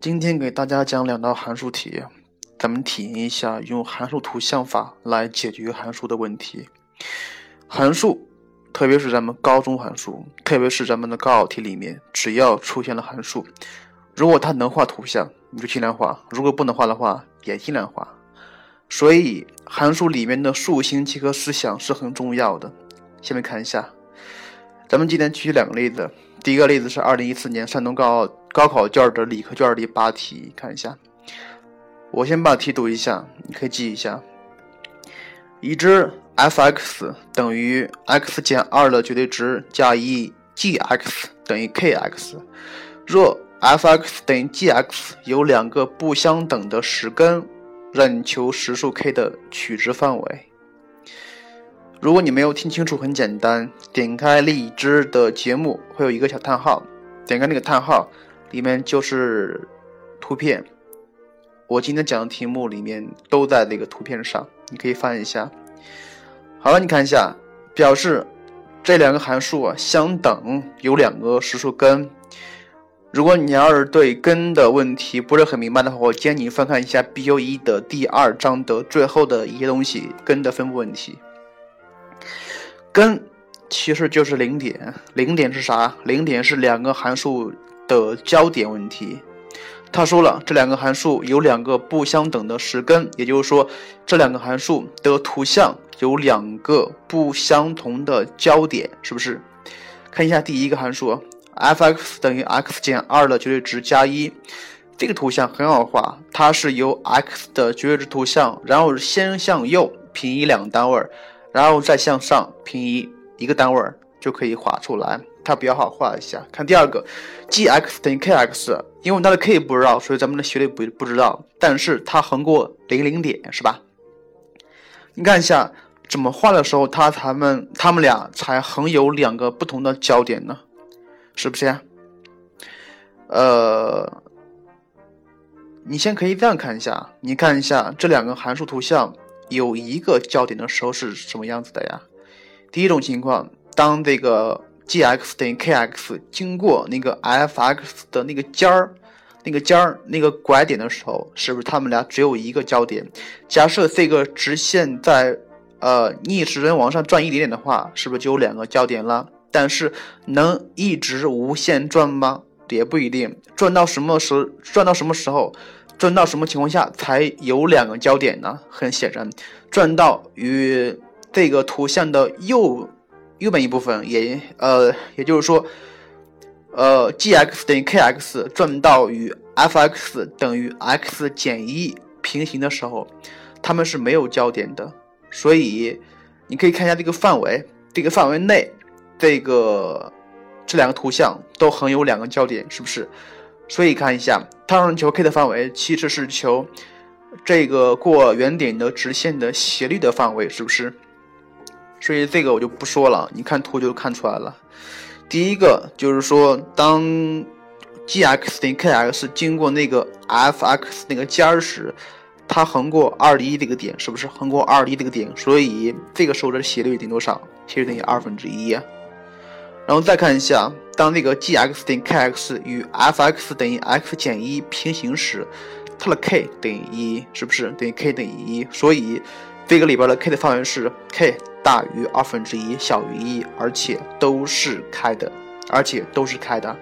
今天给大家讲两道函数题，咱们体验一下用函数图像法来解决函数的问题。函数，特别是咱们高中函数，特别是咱们的高考题里面，只要出现了函数，如果它能画图像，你就尽量画；如果不能画的话，也尽量画。所以，函数里面的数形结合思想是很重要的。下面看一下，咱们今天举两个例子。第一个例子是二零一四年山东高高考卷的理科卷第八题，看一下。我先把题读一下，你可以记一下。已知 f(x) 等于 x 减二的绝对值加一 g(x) 等于 k(x)。若 f(x) 等于 g(x) 有两个不相等的实根，任求实数 k 的取值范围。如果你没有听清楚，很简单，点开荔枝的节目，会有一个小叹号，点开那个叹号，里面就是图片。我今天讲的题目里面都在那个图片上，你可以翻一下。好了，你看一下，表示这两个函数啊相等，有两个实数根。如果你要是对根的问题不是很明白的话，我建议你翻看一下 B U 一的第二章的最后的一些东西，根的分布问题。根其实就是零点，零点是啥？零点是两个函数的交点问题。他说了，这两个函数有两个不相等的实根，也就是说，这两个函数的图像有两个不相同的交点，是不是？看一下第一个函数，f(x) 等于 x 减二的绝对值加一，这个图像很好画，它是由 x 的绝对值图像，然后先向右平移两个单位。然后再向上平移一个单位就可以画出来，它比较好画一下。看第二个，g(x) 等于 k(x)，因为它的 k 不知道，所以咱们的学历不不知道。但是它横过零零点，是吧？你看一下怎么画的时候，它他们他们俩才横有两个不同的焦点呢？是不是呀？呃，你先可以这样看一下，你看一下这两个函数图像。有一个焦点的时候是什么样子的呀？第一种情况，当这个 g(x) 等于 k(x) 经过那个 f(x) 的那个尖儿、那个尖儿、那个拐点的时候，是不是它们俩只有一个焦点？假设这个直线在呃逆时针往上转一点点的话，是不是就有两个焦点了？但是能一直无限转吗？也不一定。转到什么时？转到什么时候？转到什么情况下才有两个焦点呢？很显然，转到与这个图像的右右边一部分，也呃，也就是说，呃，g(x) 等于 k(x) 转到与 f(x) 等于 x 减一平行的时候，它们是没有焦点的。所以，你可以看一下这个范围，这个范围内，这个这两个图像都横有两个焦点，是不是？所以看一下，它让求 k 的范围其实是求这个过原点的直线的斜率的范围，是不是？所以这个我就不说了，你看图就看出来了。第一个就是说，当 g(x) 等于 k(x) 经过那个 f(x) 那个尖儿时，它横过二一这个点，是不是横过二一这个点？所以这个时候的斜率等于多少？斜率等于二分之一。然后再看一下，当那个 g(x) 等于 k(x) 与 f(x) 等于 x 减一平行时，它的 k 等于一，是不是等于 k 等于一？所以这个里边的 k 的范围是 k 大于二分之一小于一，而且都是开的，而且都是开的。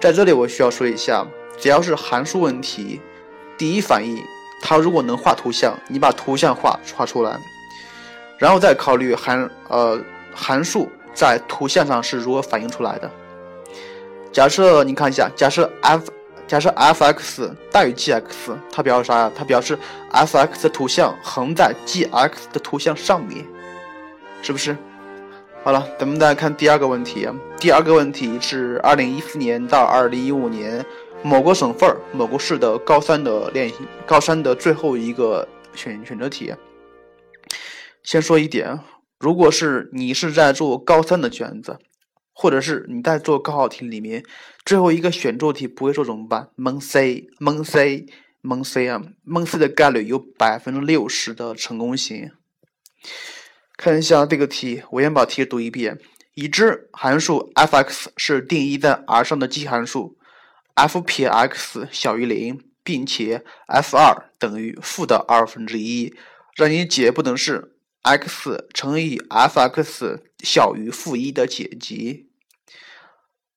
在这里我需要说一下，只要是函数问题，第一反应，它如果能画图像，你把图像画画出来，然后再考虑函呃函数。在图像上是如何反映出来的？假设你看一下，假设 f 假设 f(x) 大于 g(x)，它表示啥呀？它表示 f(x) 图像横在 g(x) 的图像上面，是不是？好了，咱们再看第二个问题。第二个问题是二零一四年到二零一五年某个省份某个市的高三的练习，高三的最后一个选选择题。先说一点。如果是你是在做高三的卷子，或者是你在做高考题里面最后一个选做题不会做怎么办？蒙 C 蒙 C 蒙 C 啊，蒙 C 的概率有百分之六十的成功性。看一下这个题，我先把题读一遍：已知函数 f(x) 是定义在 R 上的奇函数 f 撇 x 小于零，并且 f 二等于负的二分之一，让你解不等式 x 乘以 f(x) 小于负一的解集。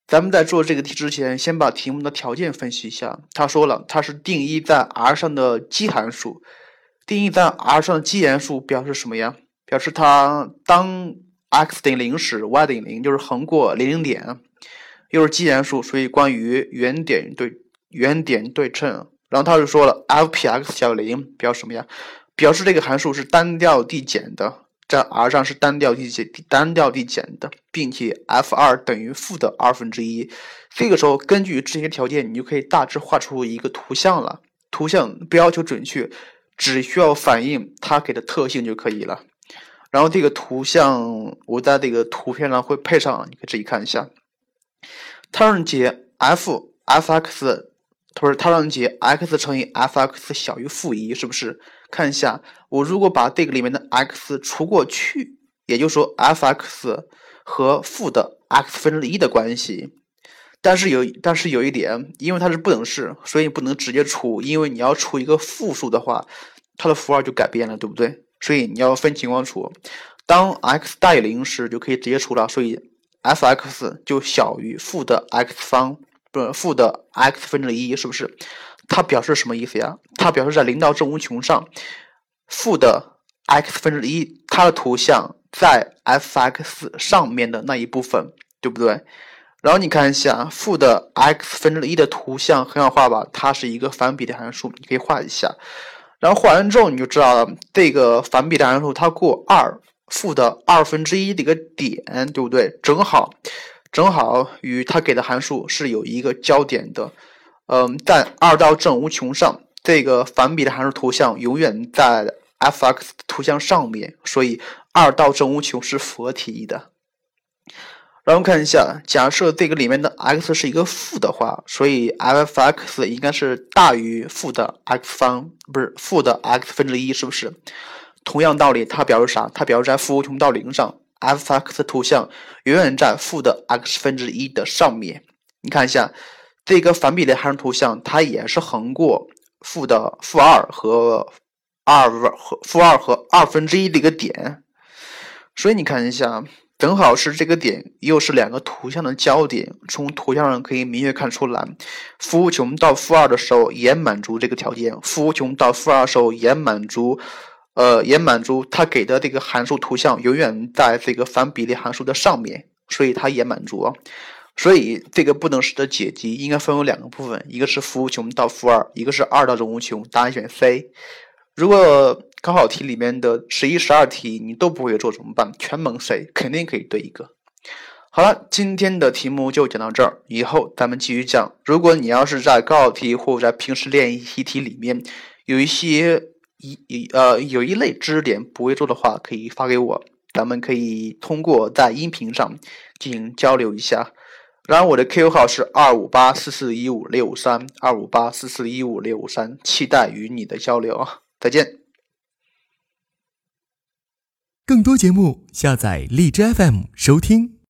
咱们在做这个题之前，先把题目的条件分析一下。他说了，它是定义在 R 上的奇函数。定义在 R 上的奇函数表示什么呀？表示它当 x 等于零时，y 等于零，就是横过零零点。又是奇函数，所以关于原点对原点对称。然后他就说了 f(px) 小于零表示什么呀？表示这个函数是单调递减的。在 R 上是单调递减、单调递减的，并且 f 二等于负的二分之一。这个时候，根据这些条件，你就可以大致画出一个图像了。图像不要求准确，只需要反映它给的特性就可以了。然后这个图像，我在这个图片上会配上，你可以自己看一下。它让解 f f(x)。它说它让你解 x 乘以 f(x) 小于负一，是不是？看一下，我如果把这个里面的 x 除过去，也就是说 f(x) 和负的 x 分之一的关系。但是有，但是有一点，因为它是不等式，所以不能直接除。因为你要除一个负数的话，它的符号就改变了，对不对？所以你要分情况除。当 x 大于零时，就可以直接除了，所以 f(x) 就小于负的 x 方。负的 x 分之一是不是？它表示什么意思呀？它表示在零到正无穷上，负的 x 分之一，它的图像在 f(x) 上面的那一部分，对不对？然后你看一下负的 x 分之一的图像很好画吧？它是一个反比例函数，你可以画一下。然后画完之后你就知道了，这个反比例函数它过二负的二分之一的一个点，对不对？正好。正好与它给的函数是有一个交点的，嗯，在二到正无穷上，这个反比的函数图像永远在 f(x) 图像上面，所以二到正无穷是符合题意的。然后看一下，假设这个里面的 x 是一个负的话，所以 f(x) 应该是大于负的 x 方，不是负的 x 分之一，是不是？同样道理，它表示啥？它表示在负无穷到零上。F(x) 图像永远在负的 x 分之一的上面。你看一下这个反比例函数图像，它也是横过负的负二和二和负二和二分之一的一个点。所以你看一下，正好是这个点，又是两个图像的交点。从图像上可以明确看出来，负无穷到负二的时候也满足这个条件，负无穷到负二的时候也满足。呃，也满足它给的这个函数图像永远在这个反比例函数的上面，所以它也满足。所以这个不等式的解集应该分为两个部分，一个是负无穷到负二，一个是二到正无穷。答案选 C。如果高考题里面的十一、十二题你都不会做怎么办？全蒙 C，肯定可以对一个。好了，今天的题目就讲到这儿，以后咱们继续讲。如果你要是在高考题或者在平时练习题里面有一些。一一呃，有一类知识点不会做的话，可以发给我，咱们可以通过在音频上进行交流一下。然后我的 QQ 号是二五八四四一五六三二五八四四一五六三，期待与你的交流啊！再见。更多节目，下载荔枝 FM 收听。